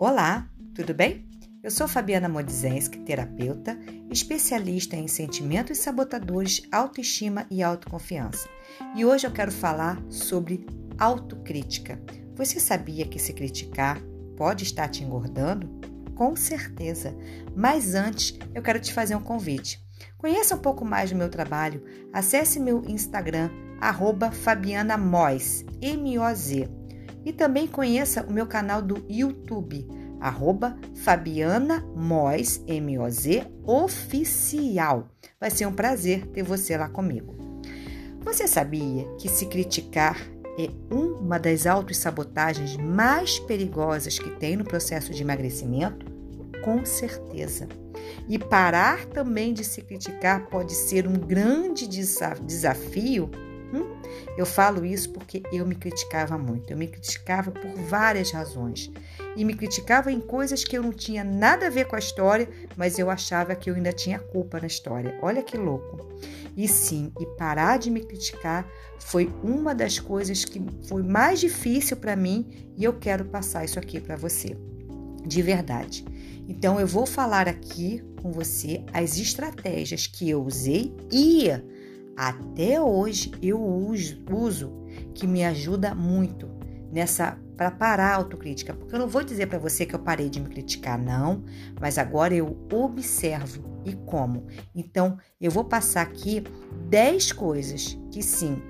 Olá, tudo bem? Eu sou Fabiana Modzenski, terapeuta, especialista em sentimentos sabotadores, autoestima e autoconfiança. E hoje eu quero falar sobre autocrítica. Você sabia que se criticar pode estar te engordando? Com certeza. Mas antes, eu quero te fazer um convite. Conheça um pouco mais do meu trabalho. Acesse meu Instagram, arroba Fabiana Moz, M-O-Z. E também conheça o meu canal do YouTube, arroba Fabiana Moz, M-O-Z, oficial. Vai ser um prazer ter você lá comigo. Você sabia que se criticar é uma das autossabotagens mais perigosas que tem no processo de emagrecimento? Com certeza. E parar também de se criticar pode ser um grande desafio? Eu falo isso porque eu me criticava muito. Eu me criticava por várias razões. E me criticava em coisas que eu não tinha nada a ver com a história, mas eu achava que eu ainda tinha culpa na história. Olha que louco. E sim, e parar de me criticar foi uma das coisas que foi mais difícil para mim e eu quero passar isso aqui para você. De verdade. Então eu vou falar aqui com você as estratégias que eu usei e até hoje eu uso, uso que me ajuda muito nessa para parar a autocrítica, porque eu não vou dizer para você que eu parei de me criticar, não, mas agora eu observo e como. Então, eu vou passar aqui 10 coisas que sim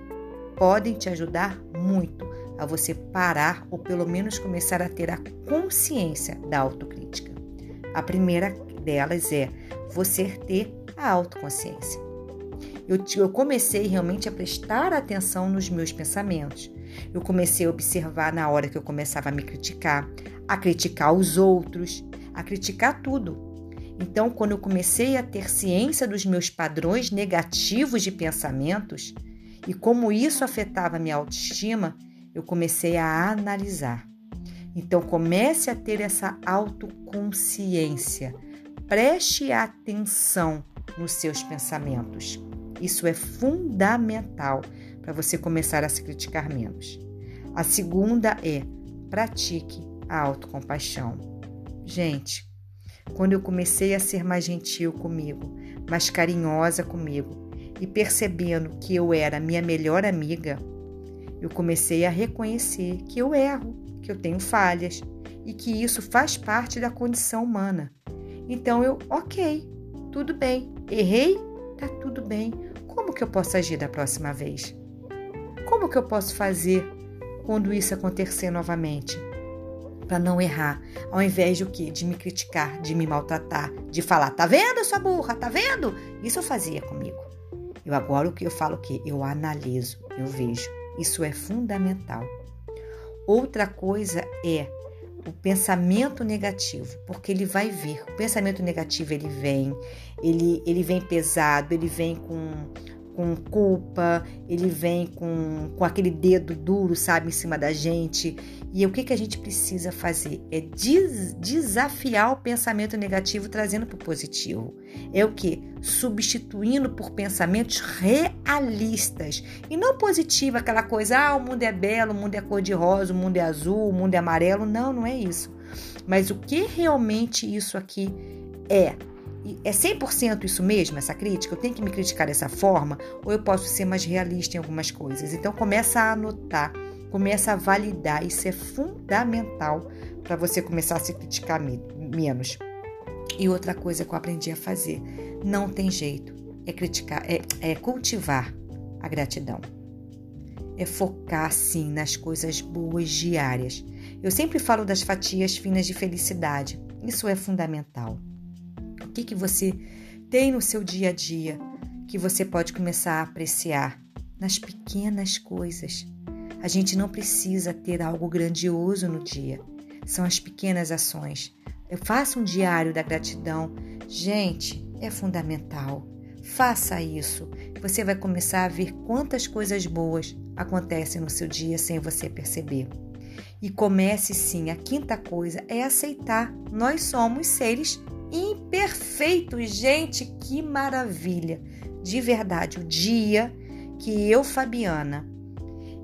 podem te ajudar muito a você parar ou pelo menos começar a ter a consciência da autocrítica. A primeira delas é você ter a autoconsciência eu, eu comecei realmente a prestar atenção nos meus pensamentos. Eu comecei a observar na hora que eu começava a me criticar, a criticar os outros, a criticar tudo. Então, quando eu comecei a ter ciência dos meus padrões negativos de pensamentos e como isso afetava a minha autoestima, eu comecei a analisar. Então, comece a ter essa autoconsciência. Preste atenção nos seus pensamentos. Isso é fundamental para você começar a se criticar menos. A segunda é pratique a autocompaixão. Gente, quando eu comecei a ser mais gentil comigo, mais carinhosa comigo e percebendo que eu era minha melhor amiga, eu comecei a reconhecer que eu erro, que eu tenho falhas e que isso faz parte da condição humana. Então eu, ok, tudo bem, errei, tá tudo bem. Como que eu posso agir da próxima vez? Como que eu posso fazer quando isso acontecer novamente? Para não errar, ao invés de o quê? De me criticar, de me maltratar, de falar, tá vendo, sua burra, tá vendo? Isso eu fazia comigo. Eu agora o que eu falo o quê? Eu analiso, eu vejo. Isso é fundamental. Outra coisa é o pensamento negativo, porque ele vai vir. O pensamento negativo ele vem, ele, ele vem pesado, ele vem com, com culpa, ele vem com, com aquele dedo duro, sabe, em cima da gente. E o que, que a gente precisa fazer? É des, desafiar o pensamento negativo trazendo para o positivo. É o que? Substituindo por pensamentos realistas. E não positivo, aquela coisa, ah, o mundo é belo, o mundo é cor-de-rosa, o mundo é azul, o mundo é amarelo. Não, não é isso. Mas o que realmente isso aqui é? É 100% isso mesmo, essa crítica? Eu tenho que me criticar dessa forma? Ou eu posso ser mais realista em algumas coisas? Então começa a anotar, começa a validar. Isso é fundamental para você começar a se criticar menos. E outra coisa que eu aprendi a fazer, não tem jeito, é criticar, é, é cultivar a gratidão. É focar sim nas coisas boas diárias. Eu sempre falo das fatias finas de felicidade. Isso é fundamental. Que, que você tem no seu dia a dia que você pode começar a apreciar nas pequenas coisas? A gente não precisa ter algo grandioso no dia. São as pequenas ações. Eu faço um diário da gratidão. Gente, é fundamental. Faça isso. Você vai começar a ver quantas coisas boas acontecem no seu dia sem você perceber. E comece sim. A quinta coisa é aceitar. Nós somos seres imperfeito. Gente, que maravilha! De verdade, o dia que eu, Fabiana,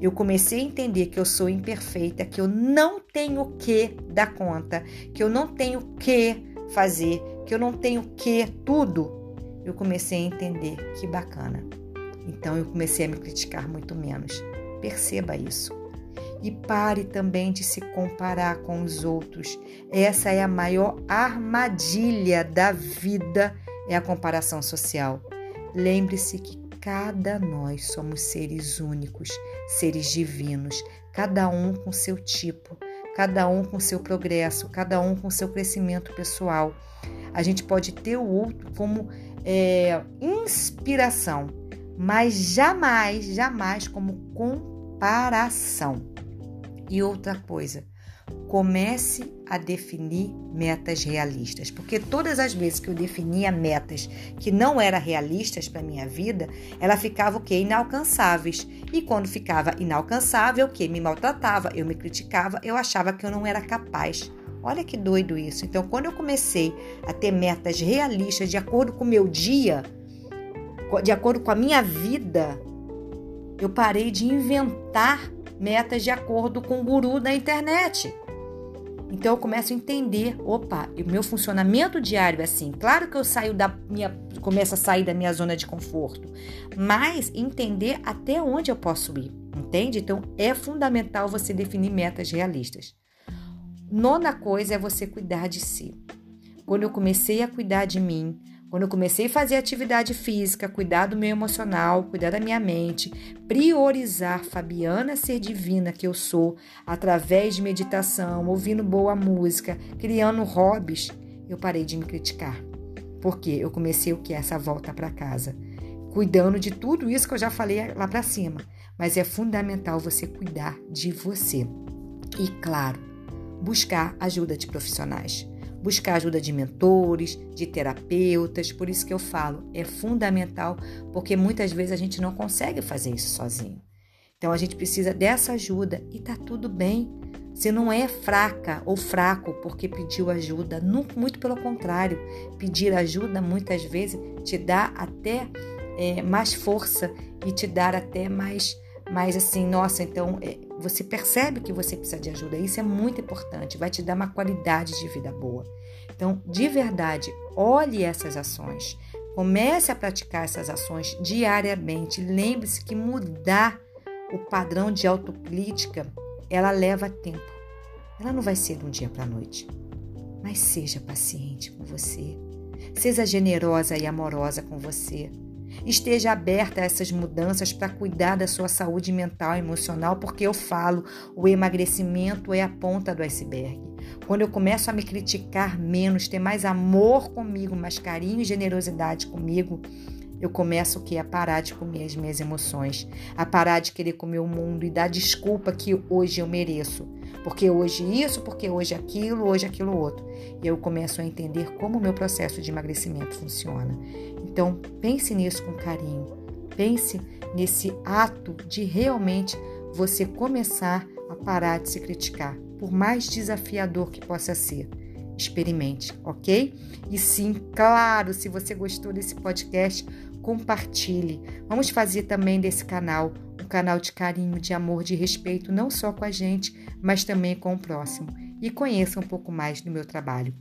Eu comecei a entender que eu sou imperfeita, que eu não tenho o que dar conta, que eu não tenho o que fazer, que eu não tenho o que tudo. Eu comecei a entender que bacana. Então eu comecei a me criticar muito menos. Perceba isso. E pare também de se comparar com os outros. Essa é a maior armadilha da vida, é a comparação social. Lembre-se que cada nós somos seres únicos, seres divinos, cada um com seu tipo, cada um com seu progresso, cada um com seu crescimento pessoal. A gente pode ter o outro como é, inspiração, mas jamais, jamais como comparação. E outra coisa, comece a definir metas realistas, porque todas as vezes que eu definia metas que não eram realistas para minha vida, ela ficava o que inalcançáveis. E quando ficava inalcançável, o que me maltratava, eu me criticava, eu achava que eu não era capaz. Olha que doido isso. Então, quando eu comecei a ter metas realistas de acordo com o meu dia, de acordo com a minha vida, eu parei de inventar metas de acordo com o guru da internet. Então eu começo a entender, opa, o meu funcionamento diário é assim. Claro que eu saio da minha, começo a sair da minha zona de conforto, mas entender até onde eu posso ir, entende? Então é fundamental você definir metas realistas. Nona coisa é você cuidar de si. Quando eu comecei a cuidar de mim, quando eu comecei a fazer atividade física, cuidar do meu emocional, cuidar da minha mente, priorizar Fabiana ser divina que eu sou, através de meditação, ouvindo boa música, criando hobbies, eu parei de me criticar. Porque eu comecei o que? Essa volta para casa. Cuidando de tudo isso que eu já falei lá para cima. Mas é fundamental você cuidar de você. E, claro, buscar ajuda de profissionais buscar ajuda de mentores, de terapeutas. Por isso que eu falo, é fundamental, porque muitas vezes a gente não consegue fazer isso sozinho. Então a gente precisa dessa ajuda e tá tudo bem. Você não é fraca ou fraco porque pediu ajuda, muito pelo contrário. Pedir ajuda muitas vezes te dá até é, mais força e te dá até mais, mais assim, nossa, então é, você percebe que você precisa de ajuda. Isso é muito importante, vai te dar uma qualidade de vida boa. Então, de verdade, olhe essas ações. Comece a praticar essas ações diariamente. Lembre-se que mudar o padrão de autocrítica, ela leva tempo. Ela não vai ser de um dia para a noite. Mas seja paciente com você. Seja generosa e amorosa com você. Esteja aberta a essas mudanças para cuidar da sua saúde mental e emocional, porque eu falo, o emagrecimento é a ponta do iceberg. Quando eu começo a me criticar menos, ter mais amor comigo, mais carinho e generosidade comigo, eu começo? A parar de comer as minhas emoções, a parar de querer comer o mundo e dar desculpa que hoje eu mereço. Porque hoje isso, porque hoje aquilo, hoje aquilo outro. E eu começo a entender como o meu processo de emagrecimento funciona. Então, pense nisso com carinho. Pense nesse ato de realmente você começar a parar de se criticar, por mais desafiador que possa ser. Experimente, ok? E sim, claro, se você gostou desse podcast, compartilhe. Vamos fazer também desse canal um canal de carinho, de amor, de respeito, não só com a gente, mas também com o próximo. E conheça um pouco mais do meu trabalho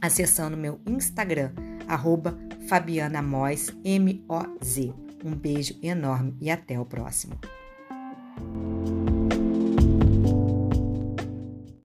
acessando meu Instagram, arroba Fabiana Moz, M-O-Z. Um beijo enorme e até o próximo.